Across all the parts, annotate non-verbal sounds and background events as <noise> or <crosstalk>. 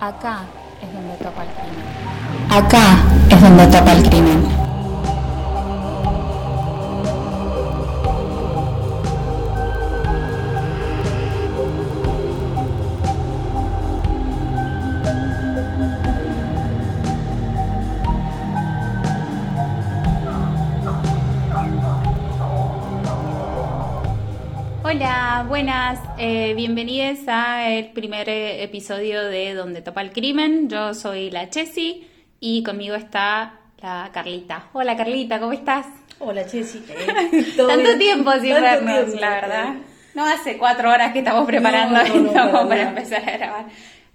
Acá es donde topa el crimen. Acá es donde topa el crimen. Eh, bienvenidos a el primer eh, episodio de Donde Topa el Crimen. Yo soy la Chessy y conmigo está la Carlita. Hola Carlita, ¿cómo estás? Hola Chessy. <laughs> Tanto tiempo sin vernos, la verdad. No hace cuatro horas que estamos preparando esto para empezar a grabar.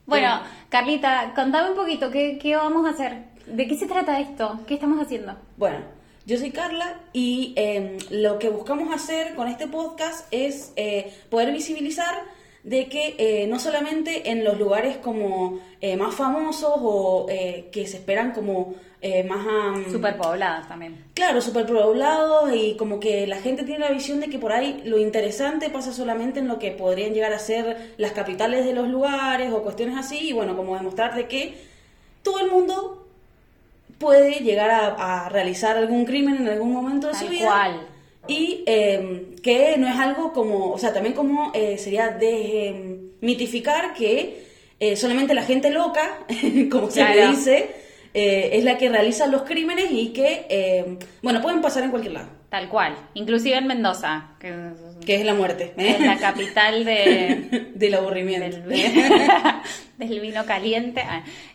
Bueno, Carlita, contame un poquito, ¿qué, ¿qué vamos a hacer? ¿De qué se trata esto? ¿Qué estamos haciendo? Bueno, yo soy Carla y em, lo que buscamos hacer con este podcast es eh, poder visibilizar de que eh, no solamente en los lugares como eh, más famosos o que se esperan como más... superpoblados también. Claro, superpoblados y como que la gente tiene la visión de que por ahí lo interesante pasa solamente en lo que podrían llegar a ser las capitales de los lugares o cuestiones así y bueno, como demostrar de que todo el mundo puede llegar a, realizar algún crimen en algún momento de su vida. Cual. Y em, que no es algo como, o sea, también como eh, sería desmitificar que eh, solamente la gente loca, <laughs> como se le dice, eh, es la que realiza los crímenes y que, em, bueno, pueden pasar en cualquier lado. Tal cual, inclusive en Mendoza. Que, es la muerte. Es la capital de, <laughs> del aburrimiento. <laughs> Del, vino caliente.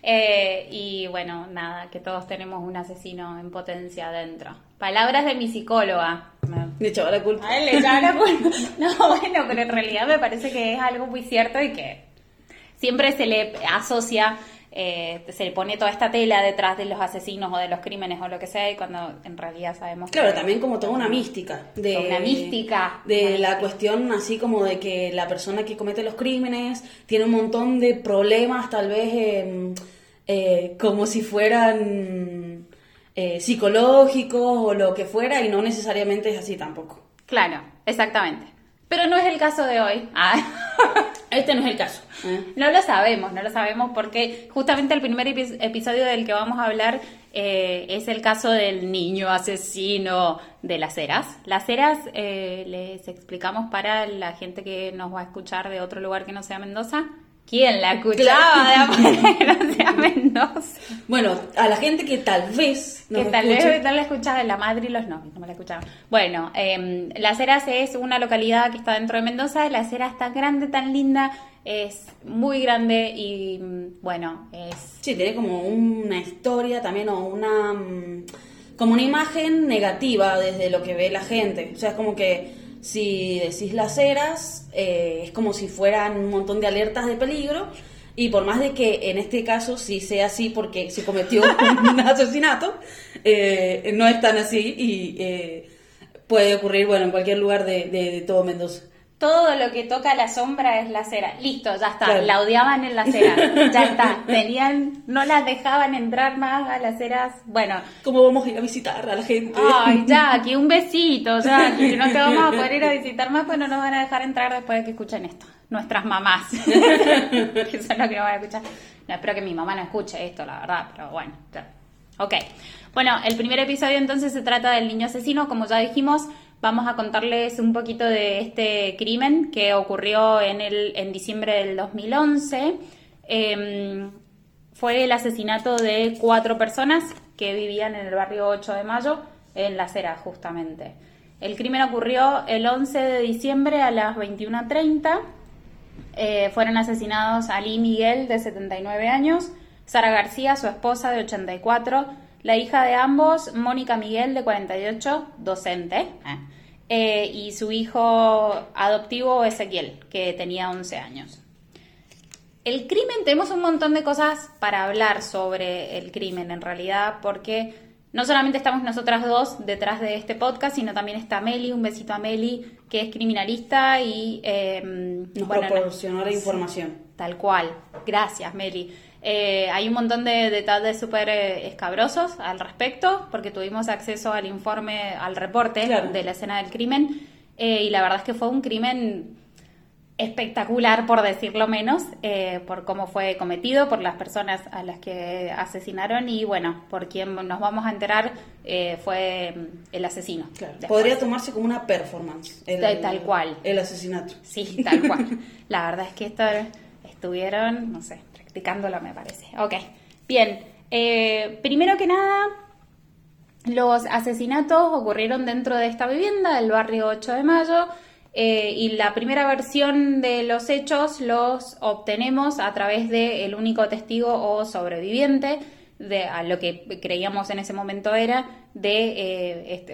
Eh, y bueno, nada, que todos tenemos un asesino en potencia adentro. Palabras de mi psicóloga. Le echaba la culpa. le echaba la culpa. <laughs> No, bueno, pero en realidad me parece que es algo muy cierto y que siempre se le asocia eh, se le pone toda esta tela detrás de los asesinos o de los crímenes o lo que sea y cuando en realidad sabemos claro también como toda una mística de una mística de la cuestión así como de que la persona que comete los crímenes tiene un montón de problemas tal vez em, eh, como si fueran eh, psicológicos o lo que fuera y no necesariamente es así tampoco claro exactamente pero no es el caso de hoy. Ah. <laughs> Este no es el caso. ¿eh? No lo sabemos, no lo sabemos porque justamente el primer episodio del que vamos a hablar eh, es el caso del niño asesino de las eras. Las eras eh, les explicamos para la gente que nos va a escuchar de otro lugar que no sea Mendoza. ¿Quién la escuchaba de no sea <laughs> Mendoza? Bueno, a la gente que tal vez que tal vez no la escuchaba la madre y los novios, no me la escuchaban. Bueno, eh, Las Heras es una localidad que está dentro de Mendoza. Las Heras es tan grande, tan linda, es muy grande y mm, bueno, es... Sí, tiene como una historia también o una... Mm, como una imagen negativa desde lo que ve la gente. O sea, es como que si decís Las Heras, eh, es como si fueran un montón de alertas de peligro y por más de que en este caso sí sea así porque se cometió <laughs> un asesinato, eh, no es tan así y eh, puede ocurrir bueno en cualquier lugar de, todo Mendoza. Todo lo que toca la sombra es la cera. Listo, ya está. La odiaban en la cera. <laughs> Ya está. Tenían, no las dejaban entrar más a las ceras. Bueno. ¿Cómo vamos a ir a visitar a la gente? Ay, <laughs> ya, aquí un besito, ya, que no te vamos a poder ir a <laughs> visitar más, pues no nos van a dejar entrar después de que escuchen esto nuestras mamás. Eso es lo que voy a escuchar. No, espero que mi mamá no escuche esto, la verdad, pero bueno. Ok. Bueno, el primer episodio entonces se trata del niño asesino. Como ya dijimos, vamos a contarles un poquito de este crimen que ocurrió en, el, en diciembre del 2011. Em, fue el asesinato de cuatro personas que vivían en el barrio 8 de Mayo, en La Cera, justamente. El crimen ocurrió el 11 de diciembre a las 21.30 eh, fueron asesinados Ali Miguel, de 79 años, Sara García, su esposa, de 84, la hija de ambos, Mónica Miguel, de 48, docente, eh, y su hijo adoptivo, Ezequiel, que tenía 11 años. El crimen, tenemos un montón de cosas para hablar sobre el crimen, en realidad, porque no solamente estamos nosotras dos detrás de este podcast, sino también está Meli, un besito a Meli, que es criminalista y... Eh, nos proporcionó la información. Tal cual. Gracias, Meli. Eh, hay un montón de detalles súper eh, escabrosos al respecto, porque tuvimos acceso al informe, al reporte de la escena del crimen, y la verdad es que fue un crimen espectacular, por decirlo menos, eh, por cómo fue cometido, por las personas a las que asesinaron y bueno, por quien nos vamos a enterar eh, fue el asesino. Podría tomarse como una performance. tal cual. El asesinato. Sí, tal cual. La verdad es que esto estuvieron, no sé, practicándolo me parece. Ok, bien. Eh, primero que nada, los asesinatos ocurrieron dentro de esta vivienda del barrio 8 de Mayo. Eh, y la primera versión de los hechos los obtenemos a través del único testigo o sobreviviente de a lo que creíamos en ese momento era de, eh, este,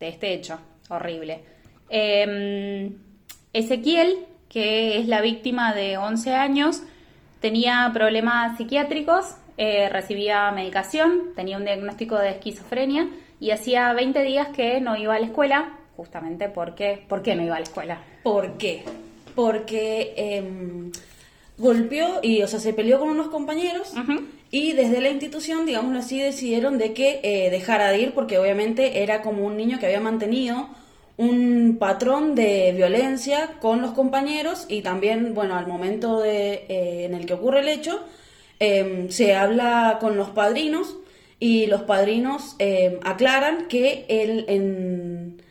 de este hecho horrible. Em, Ezequiel, que es la víctima de 11 años, tenía problemas psiquiátricos, eh, recibía medicación, tenía un diagnóstico de esquizofrenia y hacía 20 días que no iba a la escuela justamente porque, ¿por qué no iba a la escuela? ¿Por qué? Porque em, golpeó y, o sea, se peleó con unos compañeros y desde la institución, digámoslo así, decidieron de que eh, dejara de ir porque obviamente era como un niño que había mantenido un patrón de violencia con los compañeros y también, bueno, al momento de, eh, en el que ocurre el hecho, em, se habla con los padrinos y los padrinos em, aclaran que él en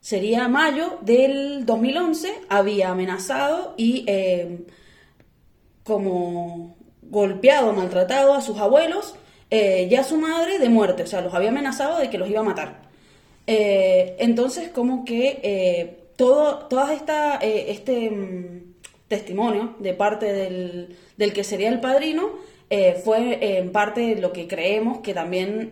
sería mayo del 2011, había amenazado y eh, como golpeado, maltratado a sus abuelos eh, y a su madre de muerte, o sea, los había amenazado de que los iba a matar. Eh, entonces, como que todo, toda esta, este mm, testimonio de parte del, del, que sería el padrino fue en parte lo que creemos que también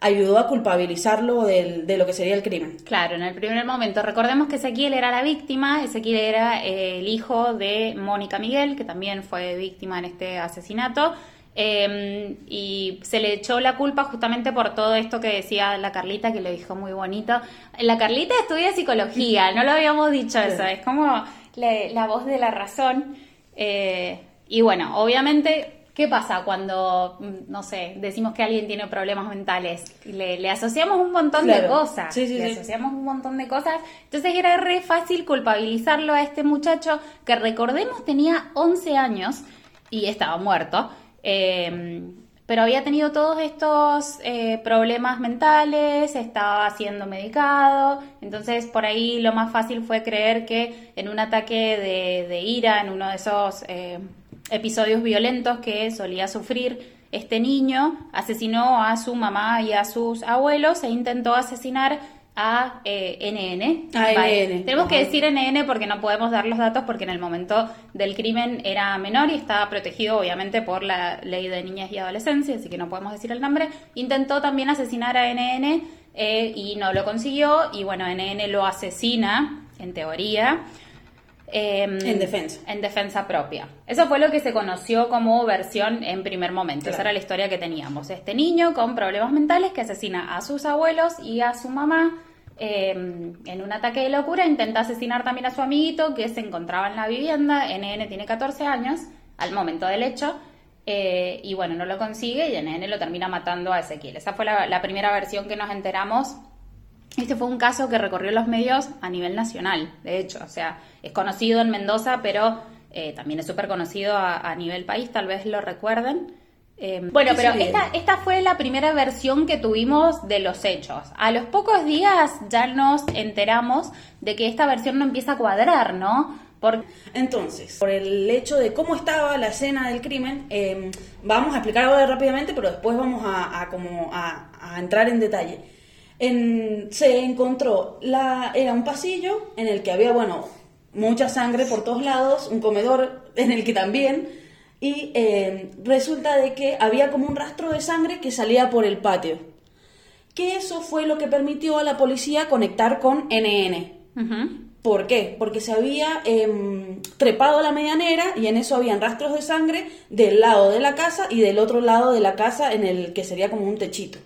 ayudó a culpabilizarlo de lo que sería el crimen. Claro, en el primer momento. Recordemos que Ezequiel era la víctima, Ezequiel era eh, el hijo de Mónica Miguel, que también fue víctima en este asesinato. Em, y se le echó la culpa justamente por todo esto que decía la Carlita, que lo dijo muy bonito. La Carlita estudia psicología, no lo habíamos dicho eso, es como la, voz de la razón. Eh, y bueno, obviamente ¿Qué pasa cuando, mm, no sé, decimos que alguien tiene problemas mentales? Le, asociamos un montón de cosas. le asociamos un montón de cosas. Entonces era re fácil culpabilizarlo a este muchacho que recordemos tenía 11 años y estaba muerto. Em, pero había tenido todos estos eh, problemas mentales, estaba siendo medicado, entonces por ahí lo más fácil fue creer que en un ataque de, ira, en uno de esos eh, episodios violentos que solía sufrir este niño, asesinó a su mamá y a sus abuelos e intentó asesinar a eh, NN. Tenemos que decir NN porque no podemos dar los datos porque en el momento del crimen era menor y estaba protegido obviamente por la ley de niñas y adolescencia, así que no podemos decir el nombre. Intentó también asesinar a NN eh, y no lo consiguió y bueno, NN lo asesina en teoría. Em, en defensa. En defensa propia. Eso fue lo que se conoció como versión en primer momento. Esa era la historia que teníamos. Este niño con problemas mentales que asesina a sus abuelos y a su mamá em, en un ataque de locura. Intenta asesinar también a su amiguito que se encontraba en la vivienda. NN tiene 14 años al momento del hecho. Eh, y bueno, no lo consigue y NN lo termina matando a Ezequiel. Esa fue la primera versión que nos enteramos este fue un caso que recorrió los medios a nivel nacional, de hecho, o sea, es conocido en Mendoza, pero eh, también es súper conocido a, nivel país, tal vez lo recuerden. Em, bueno, pero esta, esta fue la primera versión que tuvimos de los hechos. A los pocos días ya nos enteramos de que esta versión no empieza a cuadrar, ¿no? Por... Entonces, por el hecho de cómo estaba la escena del crimen, em, vamos a explicar ahora rápidamente, pero después vamos a, como a entrar en detalle se encontró, la, era un pasillo en el que había, bueno, mucha sangre por todos lados, un comedor en el que también, y eh, resulta de que había como un rastro de sangre que salía por el patio. Que eso fue lo que permitió a la policía conectar con NN. ¿Por qué? Porque se había em, trepado a la medianera y en eso habían rastros de sangre del lado de la casa y del otro lado de la casa en el que sería como un techito.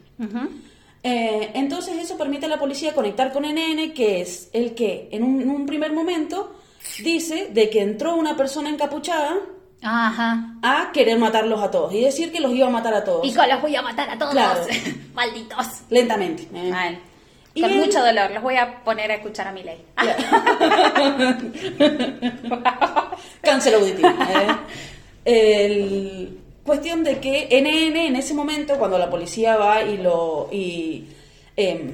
Eh, entonces eso permite a la policía conectar con NN, que es el que en un, primer momento dice de que entró una persona encapuchada a querer matarlos a todos y decir que los iba a matar a todos. Y que los voy a matar a todos. <laughs> Malditos. Lentamente. Y Con él- mucho dolor. Los voy a poner a escuchar a mi ley. <laughs> Cáncer auditivo. ¿eh? El- cuestión de que NN en ese momento, cuando la policía va y lo, y, em,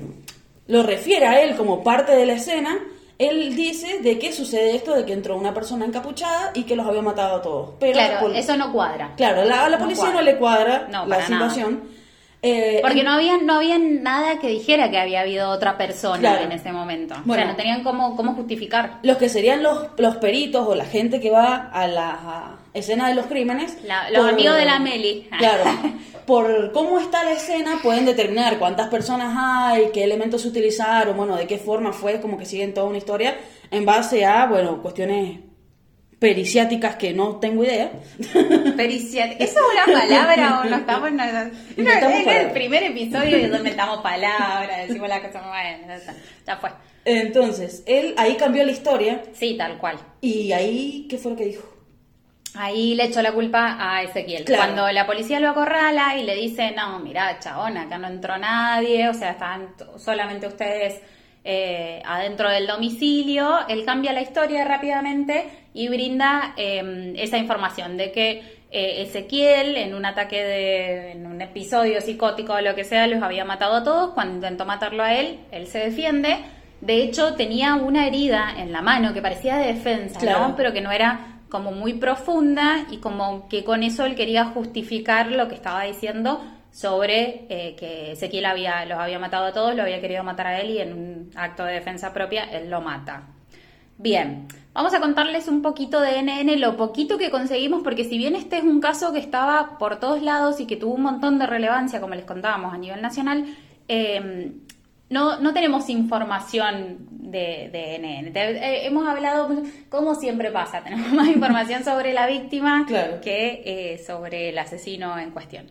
lo refiere a él como parte de la escena, él dice de que sucede esto de que entró una persona encapuchada y que los había matado a todos. Pero la claro, eso no cuadra. claro, la- a la no policía no, le cuadra No, la situación. Eh, Porque en- no había, no había nada que dijera que había habido otra persona Claro. en ese momento. o Bueno. sea, no tenían cómo, cómo justificar. los que serían los, los peritos o la gente que va a la escena de los crímenes. La- los amigos de la Meli. Claro. <laughs> Por cómo está la escena pueden determinar cuántas personas hay, qué elementos utilizaron, bueno, de qué forma fue, como que siguen toda una historia en base a, bueno, cuestiones periciáticas que no tengo idea. <laughs> Periciat. ¿Eso es una palabra o no estamos? No, no, Inventamos en el primer episodio y donde metamos palabras, decimos la cosa, bueno, ya fue. Entonces, él ahí cambió la historia Sí, tal cual. y ahí, ¿qué fue lo que dijo? Ahí le echó la culpa a Ezequiel. Claro. Cuando la policía lo acorrala y le dice, no, mira, chabón, acá no entró nadie, o sea, estaban solamente ustedes eh, adentro del domicilio, él cambia la historia rápidamente y brinda eh, esa información de que eh, Ezequiel, en un ataque de, en un episodio psicótico o lo que sea, los había matado a todos. Cuando intentó matarlo a él, él se defiende. De hecho, tenía una herida en la mano que parecía de defensa, Claro. ¿no? Pero que no era como muy profunda y como que con eso él quería justificar lo que estaba diciendo sobre eh, que Ezequiel había, los había matado a todos, lo había querido matar a él y en un acto de defensa propia él lo mata. Bien, vamos a contarles un poquito de NN, lo poquito que conseguimos, porque si bien este es un caso que estaba por todos lados y que tuvo un montón de relevancia, como les contábamos a nivel nacional, eh, no, no tenemos información de, de NN. Te- eh, hemos hablado, como siempre pasa, <laughs> tenemos más información sobre la víctima Claro. que eh, sobre el asesino en cuestión.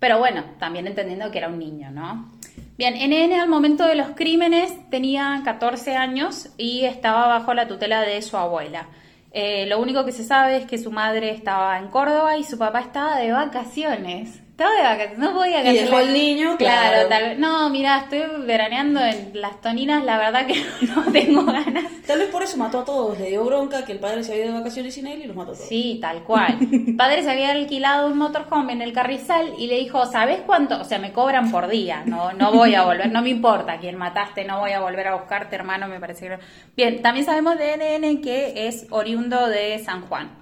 Pero bueno, también entendiendo que era un niño, ¿no? Bien, NN al momento de los crímenes tenía 14 años y estaba bajo la tutela de su abuela. Eh, lo único que se sabe es que su madre estaba en Córdoba y su papá estaba de vacaciones. Estaba de vacaciones, no podía Y dejó al niño, claro. tal vez. No, mira, estoy veraneando en las toninas, la verdad que <laughs> no tengo ganas. Tal vez por eso mató a todos, le dio bronca que el padre se había ido de vacaciones sin él y los mató a todos. Sí, tal cual. <laughs> Padre se había alquilado un motorhome en el Carrizal y le dijo, ¿sabes cuánto? O sea, me cobran por día, no, no voy a volver, no me importa quién mataste, no voy a volver a buscarte, hermano, me parece que no. Bien, también sabemos de NN que es oriundo de San Juan.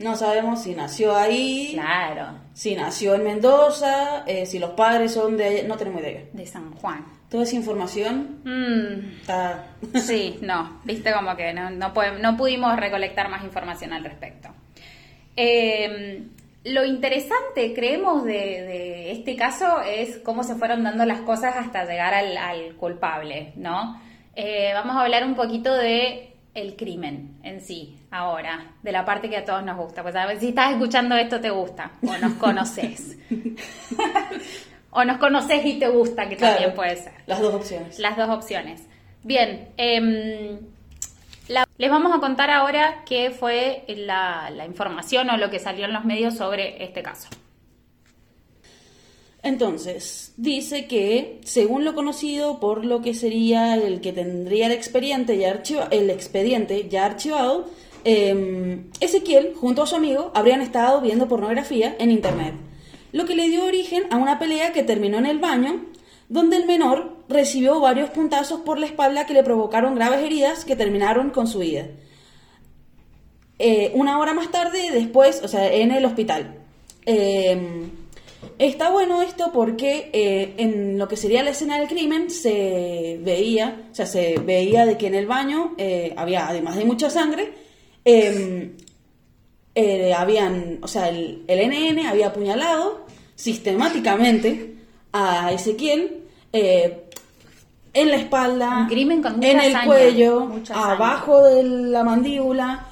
No sabemos si nació ahí, Claro, si nació en Mendoza, eh, si los padres son de no tenemos idea. de San Juan. Toda esa información Mm, está... Sí, no, viste como que no, no, pudimos recolectar más información al respecto. Eh, lo interesante, creemos, de, de este caso es cómo se fueron dando las cosas hasta llegar al, al culpable, ¿no? Eh, vamos a hablar un poquito de el crimen en sí, ahora, de la parte que a todos nos gusta. Pues a ver, si estás escuchando esto te gusta, o nos <laughs> conoces. <laughs> o nos conoces y te gusta, que Claro, también puede ser. Las dos opciones. Las dos opciones. Bien, em, la- les vamos a contar ahora qué fue la, la información o lo que salió en los medios sobre este caso. Entonces, dice que, según lo conocido por lo que sería el que tendría el expediente ya, archiva- el expediente ya archivado, eh, Ezequiel, junto a su amigo, habrían estado viendo pornografía en Internet, lo que le dio origen a una pelea que terminó en el baño, donde el menor recibió varios puntazos por la espalda que le provocaron graves heridas que terminaron con su vida. Eh, una hora más tarde, después, o sea, en el hospital. Eh, está bueno esto porque eh, en lo que sería la escena del crimen se veía, o sea, se veía de que en el baño eh, había, además de mucha sangre, eh, eh, habían, o sea, el, el NN había apuñalado sistemáticamente a Ezequiel en la espalda, Un crimen con en el cuello, abajo de la mandíbula.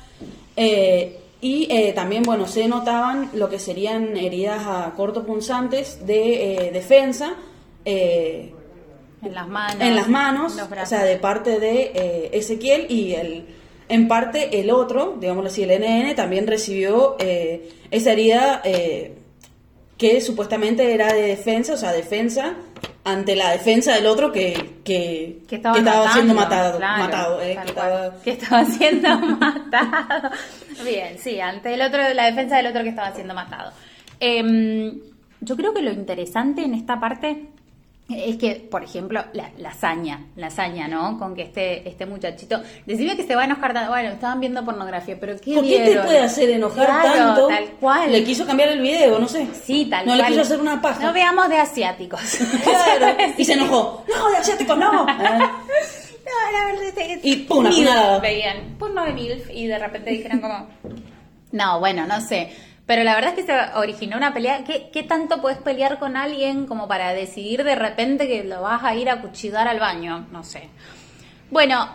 eh, y eh, también, bueno, se notaban lo que serían heridas a corto punzantes de eh, defensa eh, En las manos. en las manos, o sea, de parte de eh, Ezequiel y el, en parte el otro, digámoslo así, el NN también recibió eh, esa herida eh, que supuestamente era de defensa, o sea, defensa ante la defensa del otro que, que, que estaba, siendo matado, claro, matado eh, que, estaba... que, estaba... siendo <laughs> matado. Bien, sí, ante el otro, la defensa del otro que estaba siendo matado. Eh, yo creo que lo interesante en esta parte es que, por ejemplo, la, la hazaña, la hazaña, ¿no? Con que este, este muchachito, decime que se va a enojar tanto, bueno, estaban viendo pornografía, pero ¿qué ¿Por qué te puede hacer enojar tanto? tal cual. Le quiso cambiar el video, no sé. Sí, tal no cual. No le quiso hacer una paja. No veamos de asiáticos. <laughs> <laughs> Claro, y se enojó. No, de asiáticos no. <laughs> no, la verdad es Y pum, una Veían, no de MILF, y de repente dijeron como... No, bueno, no sé. Pero la verdad es que se originó una pelea. ¿Qué, ¿Qué, tanto puedes pelear con alguien como para decidir de repente que lo vas a ir a cuchillar al baño? No sé. Bueno,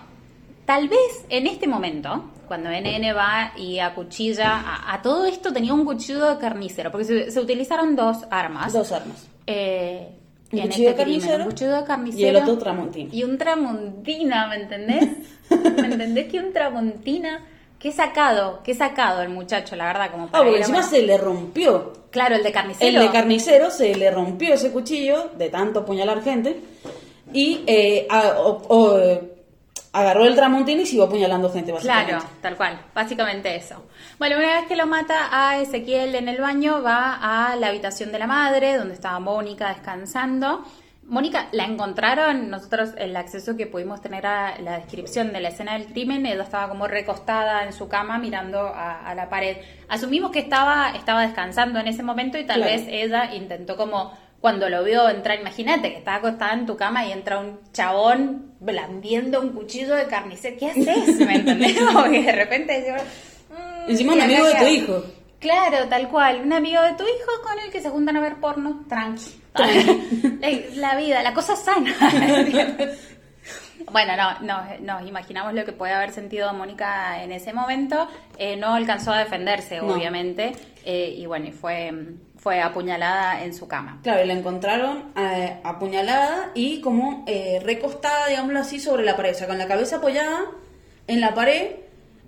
tal vez en este momento, cuando NN va y acuchilla, a, a todo esto tenía un cuchillo de carnicero, porque se, se utilizaron dos armas. Dos armas. Eh, un en cuchillo, este de crimen, un cuchillo de carnicero y el otro tramontina. Y un tramontina, ¿me entendés? <laughs> ¿Me entendés que un tramontina Qué sacado, qué sacado el muchacho, la verdad, como para Ah, porque encima se le rompió. Claro, el de carnicero. El de carnicero se le rompió ese cuchillo de tanto apuñalar gente y eh, a, o, o, agarró el tramontín y siguió apuñalando gente, básicamente. Claro, tal cual, básicamente eso. Bueno, una vez que lo mata a Ezequiel en el baño, va a la habitación de la madre, donde estaba Mónica descansando. Mónica, la encontraron, nosotros el acceso que pudimos tener a la descripción de la escena del crimen, ella estaba como recostada en su cama mirando a, a la pared. Asumimos que estaba, estaba descansando en ese momento y tal Claro. vez ella intentó como cuando lo vio entrar, imagínate que estaba acostada en tu cama y entra un chabón blandiendo un cuchillo de carnicero. ¿Qué haces? ¿Me entendés? <laughs> Como que de repente decimos, mm, Encima un ¿y acá amigo de tu hijo. Claro, tal cual. Un amigo de tu hijo con el que se juntan a ver porno. Tranqui. La, vida, la cosa sana. <laughs> bueno, no, no, nos imaginamos lo que puede haber sentido Mónica en ese momento. Eh, no alcanzó a defenderse, No. obviamente. eh, y bueno, y fue, fue apuñalada en su cama. Claro, y la encontraron eh, apuñalada y como eh, recostada, digámoslo así, sobre la pared, o sea, con la cabeza apoyada en la pared,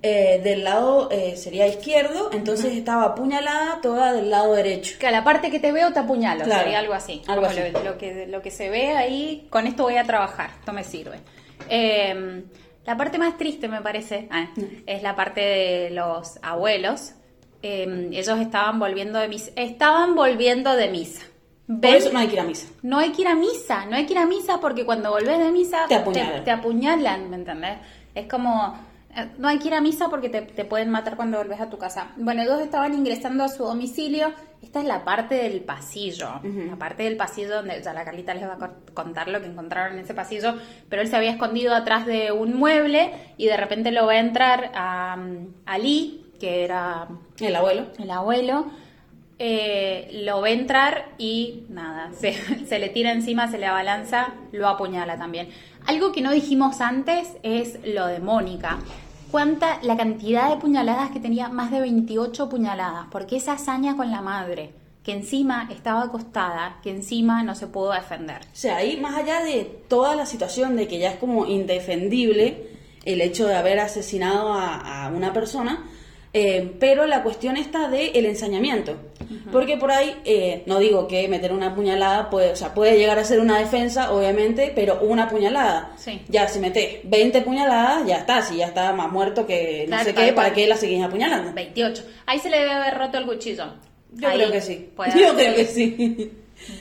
eh, del lado eh, sería izquierdo, entonces estaba apuñalada toda del lado derecho. Que a la parte que te veo te apuñalo, Claro, sería algo así. algo así. Lo, lo que, lo que se ve ahí, con esto voy a trabajar, esto me sirve. Eh, la parte más triste, me parece, ah, Mm. es la parte de los abuelos. Eh, ellos estaban volviendo de misa. Estaban volviendo de misa. Por eso no hay que ir a misa. No hay que ir a misa, no hay que ir a misa porque cuando volvés de misa Te apuñalan. te apuñalan, ¿me entendés? Es como, no hay que ir a misa porque te, te pueden matar cuando volvés a tu casa. Bueno, ellos estaban ingresando a su domicilio. Esta es la parte del pasillo, la parte del pasillo donde ya la Carlita les va a co- contar lo que encontraron en ese pasillo, pero él se había escondido atrás de un mueble y de repente lo ve entrar a, a Lee, que era El abuelo. el abuelo eh, lo ve entrar y nada, <laughs> se, se le tira encima, se le abalanza, lo apuñala también. Algo que no dijimos antes es lo de Mónica. Cuánta la cantidad de puñaladas que tenía, más de 28 puñaladas, porque esa hazaña con la madre, que encima estaba acostada, que encima no se pudo defender. O sea, ahí más allá de toda la situación de que ya es como indefendible el hecho de haber asesinado a una persona, eh, pero la cuestión está de el ensañamiento. Porque por ahí, eh, no digo que meter una puñalada puede, o sea, puede llegar a ser una defensa, obviamente, pero una puñalada. Sí. Ya si metes 20 puñaladas, ya está, si ya está más muerto que no Claro, sé qué, ¿para cual. qué la seguís apuñalando? 28. Ahí se le debe haber roto el cuchillo. Yo Ahí creo que sí. <laughs> Yo creo que sí.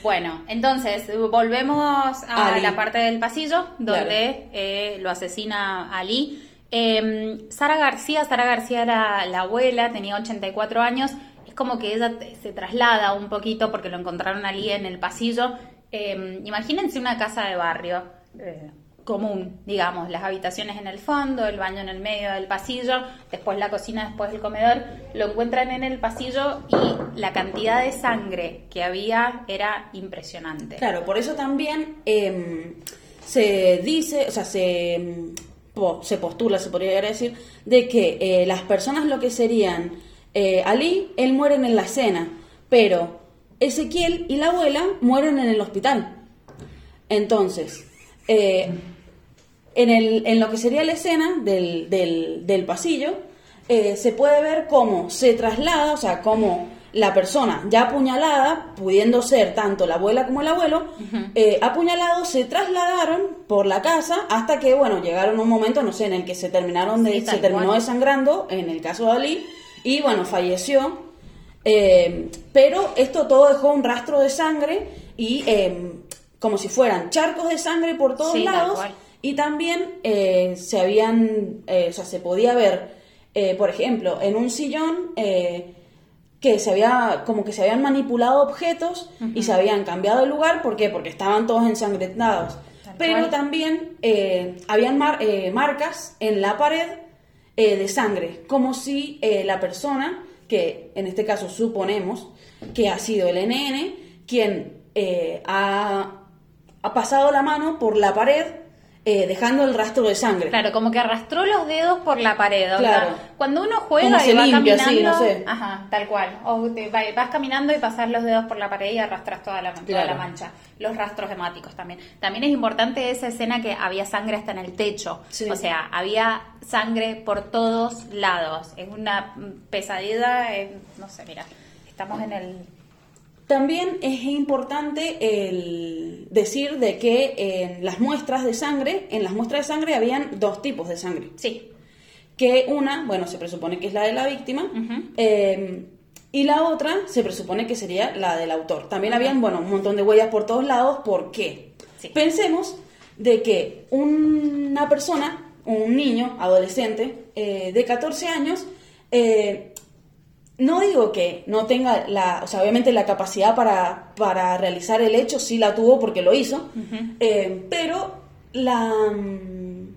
Bueno, entonces volvemos a Ali. la parte del pasillo donde Claro. eh, lo asesina Ali. Eh, Sara García, Sara García era la abuela, tenía 84 años. Es como que ella se traslada un poquito porque lo encontraron Ali en el pasillo. Eh, imagínense una casa de barrio eh, común, digamos, las habitaciones en el fondo, el baño en el medio del pasillo, después la cocina, después el comedor. Lo encuentran en el pasillo y la cantidad de sangre que había era impresionante. Claro, por eso también eh, se dice, o sea, se, se postula, se podría decir, de que eh, las personas lo que serían eh, Ali, él mueren en la escena, pero Ezequiel y la abuela mueren en el hospital. Entonces, eh, en, el, en lo que sería la escena del, del, del pasillo, eh, se puede ver cómo se traslada, o sea, cómo la persona ya apuñalada, pudiendo ser tanto la abuela como el abuelo, eh, apuñalados se trasladaron por la casa hasta que, bueno, llegaron a un momento, no sé, en el que se terminaron de, Sí, se terminó desangrando, en el caso de Ali, y bueno, falleció. Eh, pero esto todo dejó un rastro de sangre y eh, como si fueran charcos de sangre por todos Sí, lados. Y también eh, se habían, eh, o sea, se podía ver, eh, por ejemplo, en un sillón eh, que se había, como que se habían manipulado objetos y se habían cambiado de lugar. ¿Por qué? Porque estaban todos ensangrentados. Tal Pero cual. también eh, habían mar- eh, marcas en la pared eh, de sangre, como si la persona, que en este caso suponemos que ha sido el NN, quien ha, ha pasado la mano por la pared eh, dejando el rastro de sangre. Claro, como que arrastró los dedos por la pared. o Claro. sea, cuando uno juega Como y se va limpia, caminando, sí, no sé. ajá, tal cual. O te va- vas caminando y pasas los dedos por la pared y arrastras toda la, toda Claro. la mancha. Los rastros hemáticos también. También es importante esa escena que había sangre hasta en el techo. Sí. O sea, había sangre por todos lados. Es una pesadilla, es- no sé, mira, estamos en el... También es importante el decir de que en las muestras de sangre, en las muestras de sangre habían dos tipos de sangre. Sí, que una, bueno, se presupone que es la de la víctima, eh, y la otra se presupone que sería la del autor. También habían, bueno, un montón de huellas por todos lados. ¿Por qué? Sí. Pensemos de que una persona, un niño, adolescente, eh, de 14 años, eh, no digo que no tenga la, o sea, obviamente la capacidad para, para realizar el hecho, sí la tuvo porque lo hizo, eh, pero la, mm,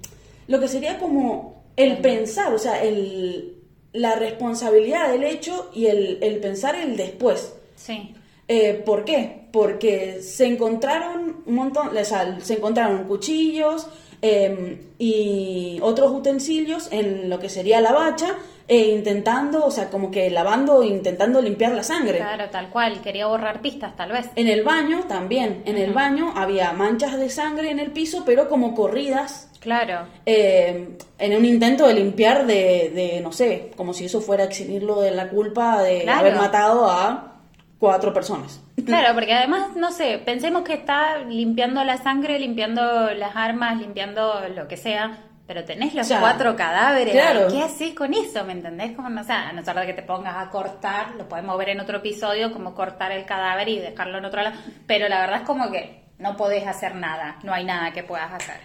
lo que sería como el pensar, o sea, el, la responsabilidad del hecho y el, el pensar el después. sí. Eh, ¿Por qué? Porque se encontraron un montón, o sea, se encontraron cuchillos eh, y otros utensilios en lo que sería la bacha, e intentando, o sea, como que lavando, intentando limpiar la sangre. Claro, tal cual. Quería borrar pistas, tal vez. En el baño también, en el baño había manchas de sangre en el piso, pero como corridas, Claro. eh, en un intento de limpiar de, de, no sé, como si eso fuera eximirlo de la culpa de Claro. haber matado a cuatro personas. Claro, porque además, no sé, pensemos que está limpiando la sangre, limpiando las armas, limpiando lo que sea, pero tenés los O sea, cuatro cadáveres. claro. ¿Qué haces con eso? ¿Me entendés? Como, no sé, a no ser de que te pongas a cortar, lo podemos ver en otro episodio, como cortar el cadáver y dejarlo en otro lado, pero la verdad es como que no podés hacer nada, no hay nada que puedas hacer.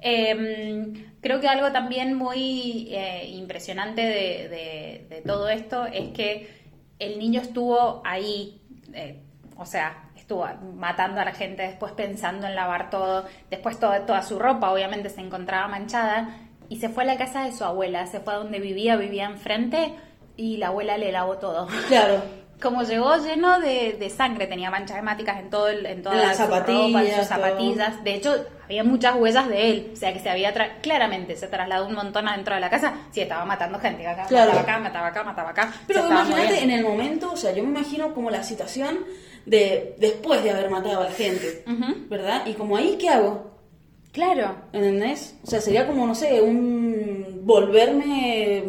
Eh, creo que algo también muy eh, impresionante de, de- de todo esto es que el niño estuvo ahí, eh, o sea, estuvo matando a la gente, después pensando en lavar todo, después toda, toda su ropa obviamente se encontraba manchada y se fue a la casa de su abuela, se fue a donde vivía, vivía enfrente y la abuela le lavó todo. Claro. Como llegó lleno de, de sangre, tenía manchas hemáticas en todo el, en toda En las su ropa, en zapatillas, sus todo. zapatillas. De hecho, había muchas huellas de él. O sea, que se había tra- claramente se trasladó un montón adentro de la casa. Sí, estaba matando gente. Acá, Claro. Mataba acá, mataba acá, mataba acá. Pero imagínate en el momento, o sea, yo me imagino como la situación de después de haber matado a la gente. ¿verdad? Y como ahí, ¿qué hago? Claro. ¿Entendés? O sea, sería como, no sé, un volverme...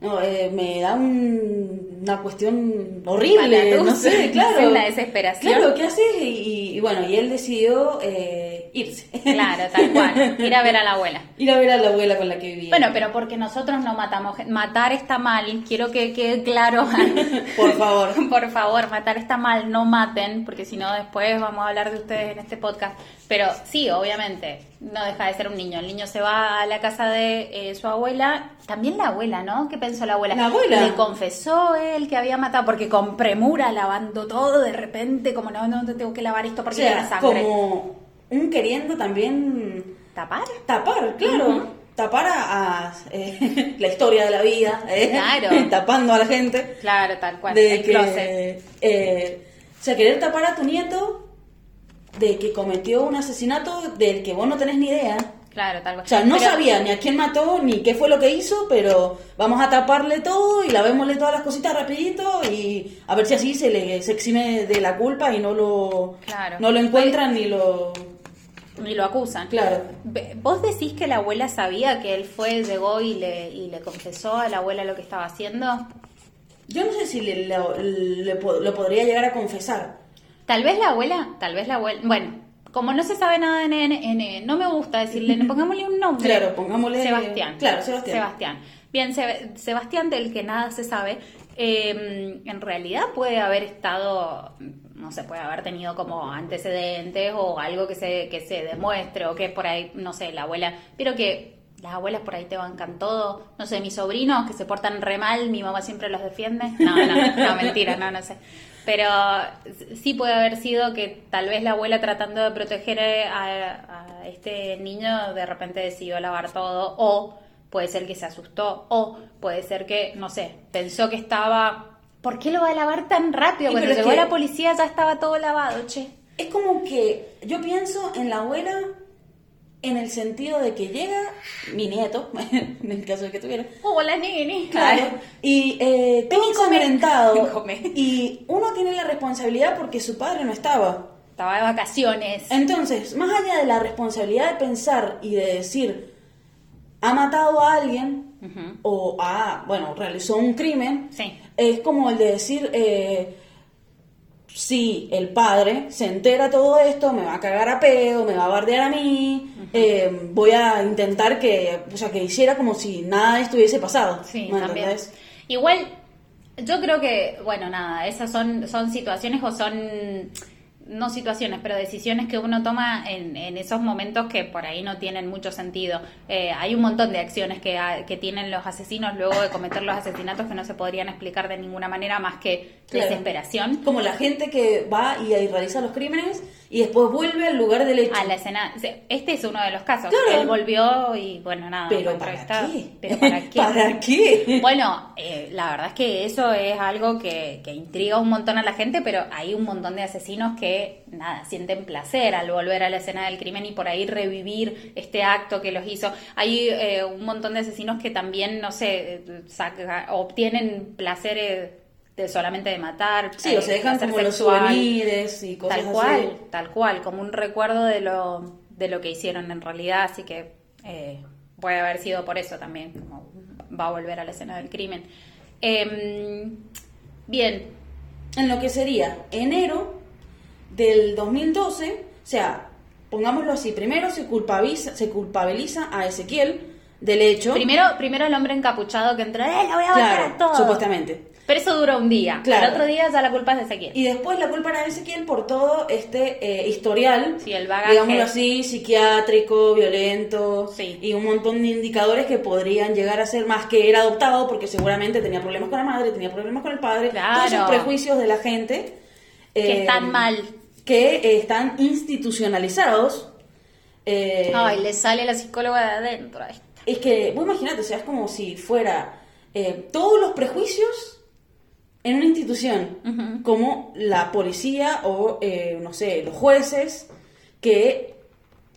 No, eh, me da un- una cuestión horrible, no sé, <laughs> claro. Una desesperación. Claro, ¿qué haces? Y, y- y bueno, y él decidió eh, irse. Claro, tal cual. Ir a ver a la abuela. <laughs> Ir a ver a la abuela con la que vivía. Bueno, pero porque nosotros no matamos. Matar está mal. Quiero que quede claro. <laughs> Por favor. <laughs> Por favor, matar está mal, no maten, porque si no después vamos a hablar de ustedes en este podcast. Pero sí, obviamente, no deja de ser un niño. El niño se va a la casa de eh, su abuela, también la abuela, ¿no? ¿Qué pensó la abuela? La abuela. Le confesó él que había matado, porque con premura, lavando todo de repente, como no, no, te tengo que lavar esto o porque sea, tiene sangre. como un queriendo también ¿Tapar? tapar, claro. Tapar a, a, eh, <laughs> la historia de la vida, eh, Claro. <laughs> tapando a la gente. Claro, tal cual. de el que, eh, o sea, querer tapar a tu nieto de que cometió un asesinato del que vos no tenés ni idea. Claro, tal cual. O sea, no Pero- sabía ni a quién mató ni qué fue lo que hizo, pero vamos a taparle todo y lavémosle todas las cositas rapidito y a ver si así se le se exime de la culpa y no lo Claro. no lo encuentran ni lo Y lo acusan. claro. ¿Vos decís que la abuela sabía que él fue, llegó y le, y le confesó a la abuela lo que estaba haciendo? Yo no sé si le, lo- le po- lo podría llegar a confesar. Tal vez la abuela, tal vez la abuela. Bueno, como no se sabe nada de no me gusta decirle, <laughs> pongámosle un nombre. Claro, pongámosle- Sebastián. claro, Sebastián. Sebastián. Bien, Se- Sebastián, del que nada se sabe, eh, en realidad puede haber estado, no sé, puede haber tenido como antecedentes o algo que se, que se demuestre o que por ahí, no sé, la abuela, pero que las abuelas por ahí te bancan todo, no sé, mis sobrinos que se portan re mal, mi mamá siempre los defiende. No, no, no, mentira, no, no sé. Pero sí puede haber sido que tal vez la abuela tratando de proteger a, a este niño de repente decidió lavar todo o puede ser que se asustó o puede ser que, no sé, pensó que estaba... ¿Por qué lo va a lavar tan rápido? Sí, Cuando llegó la policía ya estaba todo lavado, che. Es como que yo pienso en la abuela en el sentido de que llega mi nieto, <laughs> en el caso de que tuviera, Hola, nene. Claro. Y eh, todo Vení, come. ensangrentado. <laughs> Come. Y uno tiene la responsabilidad porque su padre no estaba. Estaba de vacaciones. Entonces, más allá de la responsabilidad de pensar y de decir, ha matado a alguien o ha, bueno, realizó un crimen, Sí. es como el de decir, eh, si el padre se entera todo esto, me va a cagar a pedo, me va a bardear a mí, eh, voy a intentar que, o sea, que hiciera como si nada estuviese pasado. Sí, ¿me también. Igual, yo creo que, bueno, nada, esas son, son situaciones o son, no situaciones, pero decisiones que uno toma en, en esos momentos que por ahí no tienen mucho sentido. Eh, hay un montón de acciones que, ha- que tienen los asesinos luego de cometer los asesinatos que no se podrían explicar de ninguna manera más que Claro. desesperación. Como la gente que va y, y realiza los crímenes y después vuelve al lugar del hecho. A la escena, este es uno de los casos. Claro. Él volvió y bueno, nada, Pero ¿para qué? Pero ¿para <laughs> qué? ¿Para qué? Bueno, eh, la verdad es que eso es algo que, que intriga un montón a la gente, pero hay un montón de asesinos que, nada, sienten placer al volver a la escena del crimen y por ahí revivir este acto que los hizo. Hay eh, un montón de asesinos que también, no sé, eh, saca- obtienen placer eh, de solamente de matar. Sí, o se eh, dejan como los souvenirs y cosas Tal así. cual, tal cual, como un recuerdo de lo, de lo que hicieron en realidad, así que eh, puede haber sido por eso también, como va a volver a la escena del crimen. Em, bien, En lo que sería enero del 2012, o sea, pongámoslo así, primero se culpabiliza, se culpabiliza a Ezequiel del hecho. primero, primero el hombre encapuchado que entró, ¡eh, la voy a claro, a todos! supuestamente. Pero eso duró un día, Claro. al otro día ya la culpa es de Ezequiel. Y después la culpa era de Ezequiel por todo este eh, historial, Sí, el bagaje. digámoslo así, psiquiátrico, violento, Sí. y un montón de indicadores que podrían llegar a ser más que era adoptado, porque seguramente tenía problemas con la madre, tenía problemas con el padre, Claro. todos esos prejuicios de la gente. Que eh, están mal. Que eh, están institucionalizados. eh, Ay, le sale la psicóloga de adentro. a esta. es que, vos imaginate, o sea, es como si fuera eh, todos los prejuicios en una institución, como la policía o, eh, no sé, los jueces, que,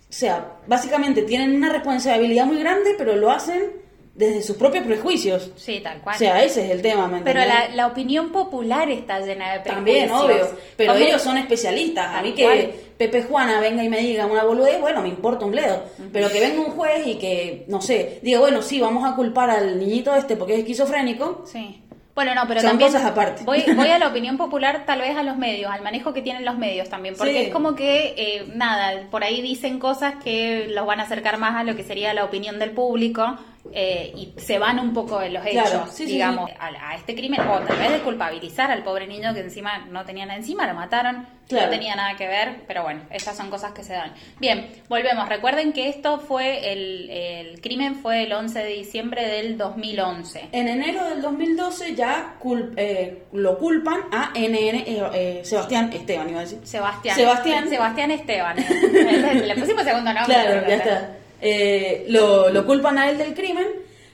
o sea, básicamente tienen una responsabilidad muy grande, pero lo hacen desde sus propios prejuicios. Sí, tal cual. O sea, ese es el tema, ¿me Pero la, la opinión popular está llena de prejuicios. También, obvio. Pero ellos son especialistas. A mí que. Pepe Juana venga y me diga una boludez, bueno, me importa un bledo. Pero que venga un juez y que, no sé, diga, bueno, sí, vamos a culpar al niñito este porque es esquizofrénico. Sí. Bueno, no, pero Son también cosas aparte. Voy, voy a la <laughs> opinión popular, tal vez a los medios, al manejo que tienen los medios también, porque Sí. es como que, eh, nada, por ahí dicen cosas que los van a acercar más a lo que sería la opinión del público eh, y se van un poco de los hechos, Claro, sí, sí, digamos, A, a este crimen, o tal vez de culpabilizar al pobre niño que encima no tenía nada encima, lo mataron, Claro. no tenía nada que ver, pero bueno, estas son cosas que se dan. Bien, volvemos, recuerden que esto fue, el, el crimen fue el 11 de diciembre del 2011. En enero del 2012 ya cul- eh, lo culpan a NN, eh, eh, Sebastián Esteban, iba a decir. Sebastián. Sebastián. Sebastián Esteban. <laughs> Le pusimos segundo nombre. Claro, ya está. Eh, lo, lo culpan a él del crimen,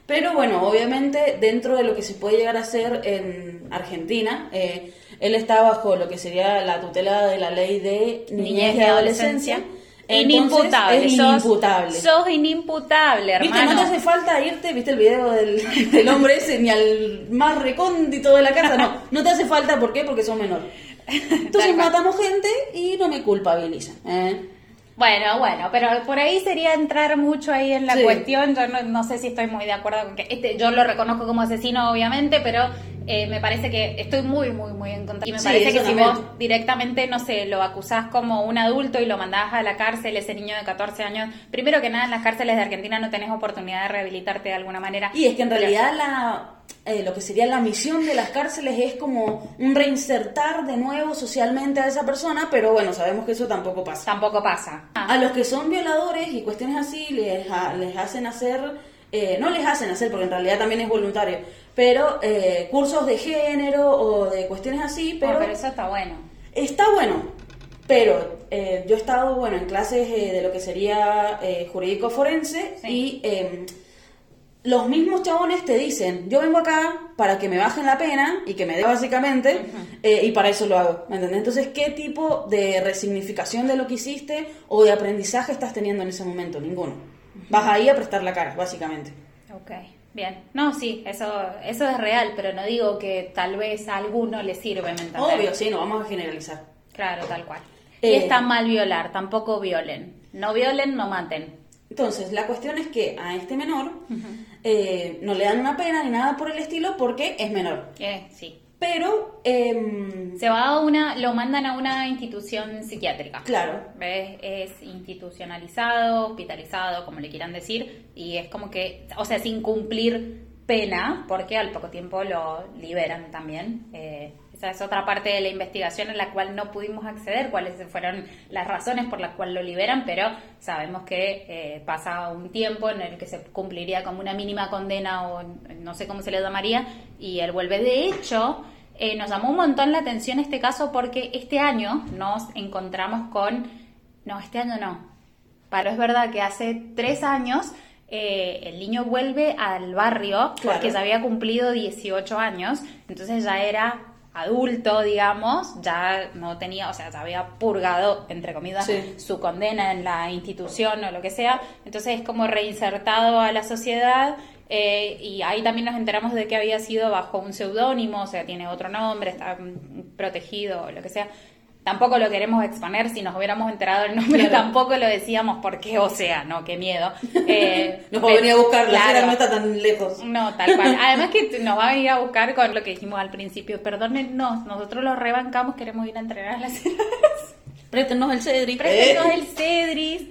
pero bueno, obviamente dentro de lo que se puede llegar a hacer en Argentina, eh, él está bajo lo que sería la tutela de la ley de niñez y adolescencia. Inimputable. Es sos- inimputable. Sos, inimputable, Viste, hermano. no te hace falta irte, viste el video del, del hombre ese, ni al más recóndito de la casa, no, no te hace falta, ¿por qué? Porque son menor. <laughs> Entonces matamos gente y no me culpabilizan. ¿eh? Bueno, bueno, pero por ahí sería entrar mucho ahí en la Sí. cuestión. Yo no, no sé si estoy muy de acuerdo con que este, yo lo reconozco como asesino, obviamente, pero eh, me parece que estoy muy, muy, muy en contra. Y me Sí, parece que si vos directamente, no sé, lo acusás como un adulto y lo mandás a la cárcel, ese niño de 14 años, primero que nada en las cárceles de Argentina no tenés oportunidad de rehabilitarte de alguna manera. Y es que en realidad la, eh, lo que sería la misión de las cárceles es como un reinsertar de nuevo socialmente a esa persona, pero bueno, sabemos que eso tampoco pasa. Tampoco pasa. A los que son violadores y cuestiones así les, les hacen hacer, eh, no les hacen hacer porque en realidad también es voluntario, pero eh, cursos de género o de cuestiones así, pero, pero, pero eso está bueno. está bueno. Pero eh, yo he estado bueno en clases eh, de lo que sería eh, jurídico forense Sí. y eh, los mismos chabones te dicen, yo vengo acá para que me bajen la pena y que me dé básicamente, eh, y para eso lo hago, ¿me entendés? Entonces, ¿qué tipo de resignificación de lo que hiciste o de aprendizaje estás teniendo en ese momento? Ninguno. Vas ahí a prestar la cara, básicamente. Ok, bien. No, sí, eso, eso es real, pero no digo que tal vez a alguno le sirve, ¿me entendés? Obvio, sí, no vamos a generalizar. Claro, tal cual. Eh, y está mal violar, tampoco violen. No violen, no maten. Entonces, la cuestión es que a este menor eh, no le dan una pena ni nada por el estilo porque es menor. Eh, sí. Pero, em, Se va a una, lo mandan a una institución psiquiátrica. claro, ¿Ves? Es institucionalizado, hospitalizado, como le quieran decir, y es como que, o sea, sin cumplir pena, porque al poco tiempo lo liberan también. Eh, esa es otra parte de la investigación en la cual no pudimos acceder, cuáles fueron las razones por las cuales lo liberan, pero sabemos que eh, pasa un tiempo en el que se cumpliría como una mínima condena o no sé cómo se le llamaría, y él vuelve. De hecho, eh, nos llamó un montón la atención este caso porque este año nos encontramos con... No, este año no. Pero es verdad que hace tres años eh, el niño vuelve al barrio porque Claro. ya había cumplido 18 años, entonces ya era adulto, digamos, ya no tenía, o sea, ya había purgado, entre comillas, Sí. su condena en la institución o lo que sea, entonces es como reinsertado a la sociedad eh, y ahí también nos enteramos de que había sido bajo un seudónimo, o sea, tiene otro nombre, está protegido o lo que sea. Tampoco lo queremos exponer, si nos hubiéramos enterado el nombre, Claro. tampoco lo decíamos porque, o sea, no, qué miedo. <laughs> Eh, no puedo venir a buscar, la claro. no está tan lejos. No, tal cual. <laughs> Además que nos va a venir a buscar con lo que dijimos al principio. Perdónennos, nosotros los rebancamos, queremos ir a entrenar a las Préstenos el Cedric. Préstenos Eh. el Cedris.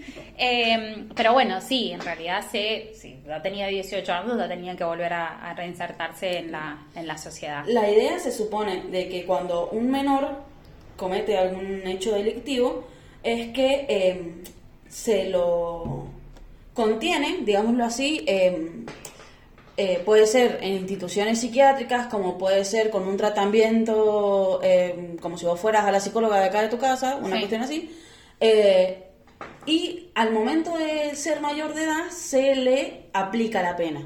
Eh, pero bueno, sí, en realidad se, sí, ya tenía 18 años, ya tenía que volver a, a reinsertarse en la, en la sociedad. La idea se supone de que cuando un menor comete algún hecho delictivo es que eh, se lo contiene, digámoslo así, eh, eh, puede ser en instituciones psiquiátricas, como puede ser con un tratamiento, eh, como si vos fueras a la psicóloga de acá de tu casa, una Sí. cuestión así. Eh, y al momento de ser mayor de edad se le aplica la pena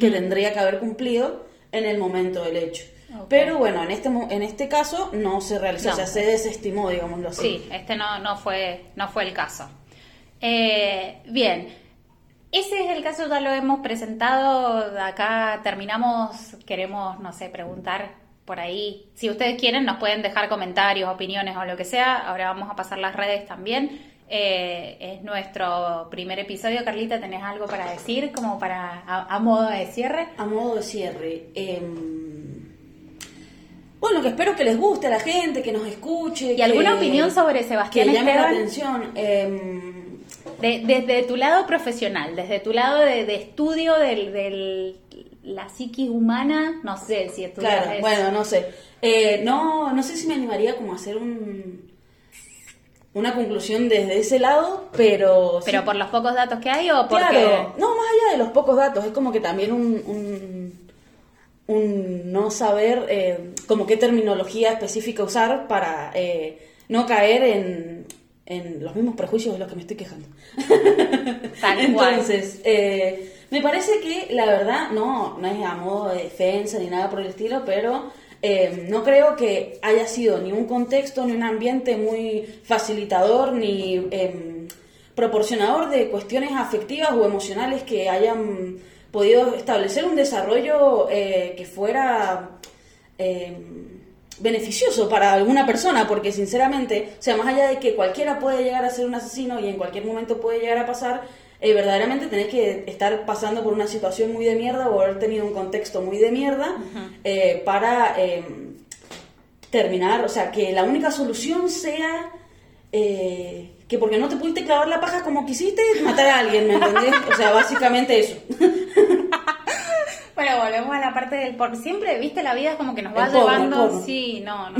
que tendría que haber cumplido en el momento del hecho. Ok. Pero bueno, en este en este caso no se realizó, No. o sea, se desestimó, digámoslo así. Sí, este no, no, fue, no fue el caso. Eh, bien, ese es el caso, ya lo hemos presentado, acá terminamos, queremos, no sé, preguntar por ahí. Si ustedes quieren, nos pueden dejar comentarios, opiniones o lo que sea. Ahora vamos a pasar las redes también. Eh, es nuestro primer episodio. Carlita, ¿tenés algo para decir como para a, a modo de cierre? A modo de cierre, em, bueno, que espero que les guste a la gente, que nos escuche. ¿Y alguna opinión sobre Sebastián Que llame la atención. De- desde tu lado profesional, desde tu lado de, de estudio del, del- la psiquis humana, no sé si estudias claro, eso. bueno, no sé. Eh, no, no sé si me animaría como a hacer un, una conclusión desde ese lado, pero... pero sí- por los pocos datos que hay o porque Claro, no, más allá de los pocos datos, es como que también un, un, un no saber eh, como qué terminología específica usar para eh, no caer en, en los mismos prejuicios de los que me estoy quejando. Tal. <laughs> Entonces, eh, me parece que la verdad, no, no es a modo de defensa ni nada por el estilo, pero eh, no creo que haya sido ni un contexto ni un ambiente muy facilitador ni em, proporcionador de cuestiones afectivas o emocionales que hayan podido establecer un desarrollo eh, que fuera em, beneficioso para alguna persona, porque sinceramente, o sea, más allá de que cualquiera puede llegar a ser un asesino y en cualquier momento puede llegar a pasar, eh, verdaderamente tenés que estar pasando por una situación muy de mierda o haber tenido un contexto muy de mierda eh, para eh, terminar, o sea, que la única solución sea eh, que porque no te pudiste clavar la paja como quisiste, matar a alguien, ¿me entendés? O sea, básicamente eso. Bueno, volvemos a la parte del porno. Siempre, viste, la vida como que nos va porno, llevando. Sí, no, no.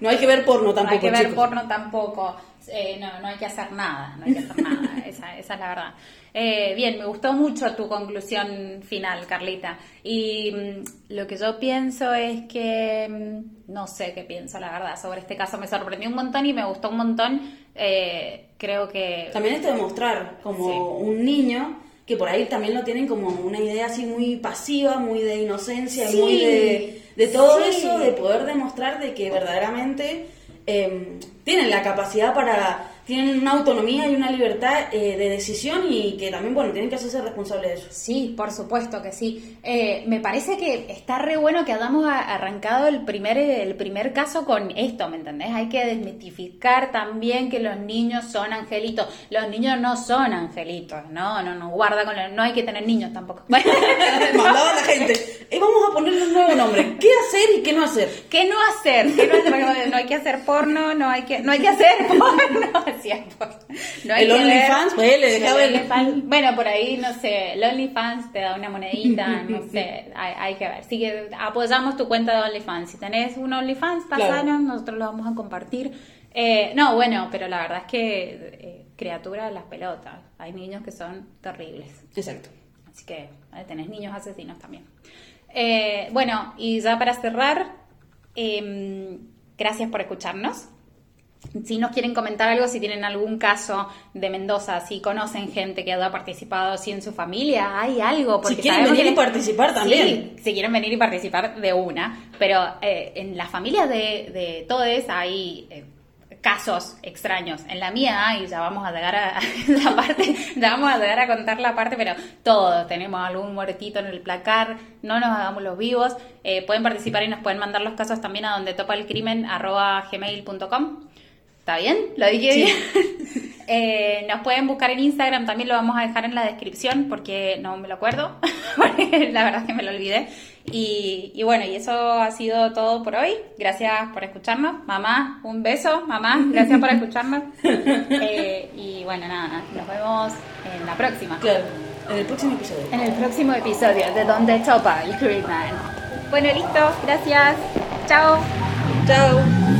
No hay que ver porno No tampoco, hay que ver chicos. porno tampoco. Eh, no, no hay que hacer nada. No hay que hacer nada. <laughs> Esa, esa es la verdad. Eh, bien, me gustó mucho tu conclusión final, Carlita. Y mm, lo que yo pienso es que. mm, no sé qué pienso, la verdad, sobre este caso. Me sorprendió un montón y me gustó un montón. Eh, creo que. También esto de mostrar como Sí. un niño que por ahí también lo tienen como una idea así muy pasiva, muy de inocencia, Sí, muy de, de todo sí. eso, de poder demostrar de que verdaderamente eh, tienen la capacidad para, tienen una autonomía y una libertad eh, de decisión y que también, bueno, tienen que hacerse responsables de eso. Sí, por supuesto que sí. Eh, me parece que está re bueno que hayamos arrancado el primer, el primer caso con esto, ¿me entendés? Hay que desmitificar también que los niños son angelitos. Los niños no son angelitos, no, no, no, guarda con los, no hay que tener niños tampoco. <laughs> Bueno, Mandaba la gente, "Eh, vamos a ponerle un nuevo nombre, ¿qué hacer y qué no hacer? ¿Qué no hacer? ¿Qué no, hacer? no hay que hacer porno, no hay que, no hay que hacer porno. No hay El OnlyFans, pues, le dejaba El Bueno, por ahí, no sé, el OnlyFans te da una monedita, no sé, <laughs> hay, hay que ver. Así que apoyamos tu cuenta de OnlyFans. Si tenés un OnlyFans, Claro. pasanos, nosotros lo vamos a compartir. Eh, no, bueno, pero la verdad es que eh, criatura de las pelotas. Hay niños que son terribles. Exacto. Así que eh, tenés niños asesinos también. Eh, bueno, y ya para cerrar, em, gracias por escucharnos. Si nos quieren comentar algo, si tienen algún caso de Mendoza, si conocen gente que haya participado, si en su familia hay algo. Porque Si quieren venir que- y participar también. Sí, si quieren venir y participar de una. Pero eh, en la familia de, de todos hay eh, casos extraños. En la mía hay, ya vamos a llegar a <laughs> la parte, ya vamos a llegar a contar la parte, pero todos tenemos algún muertito en el placar, no nos hagamos los vivos. Eh, pueden participar y nos pueden mandar los casos también a donde topa el crimen arroba gmail.com. ¿Está bien? ¿Lo dije Sí. bien? <laughs> Eh, nos pueden buscar en Instagram, también lo vamos a dejar en la descripción porque no me lo acuerdo, <laughs> la verdad es que me lo olvidé. Y, y bueno, y eso ha sido todo por hoy. Gracias por escucharnos. Mamá, un beso. Mamá, gracias por escucharnos. <laughs> Eh, y bueno, nada, nos vemos en la próxima. Claro, en el próximo episodio. En el próximo episodio de Donde Topa el Crimen. Bueno, listo. Gracias. Chao. Chao.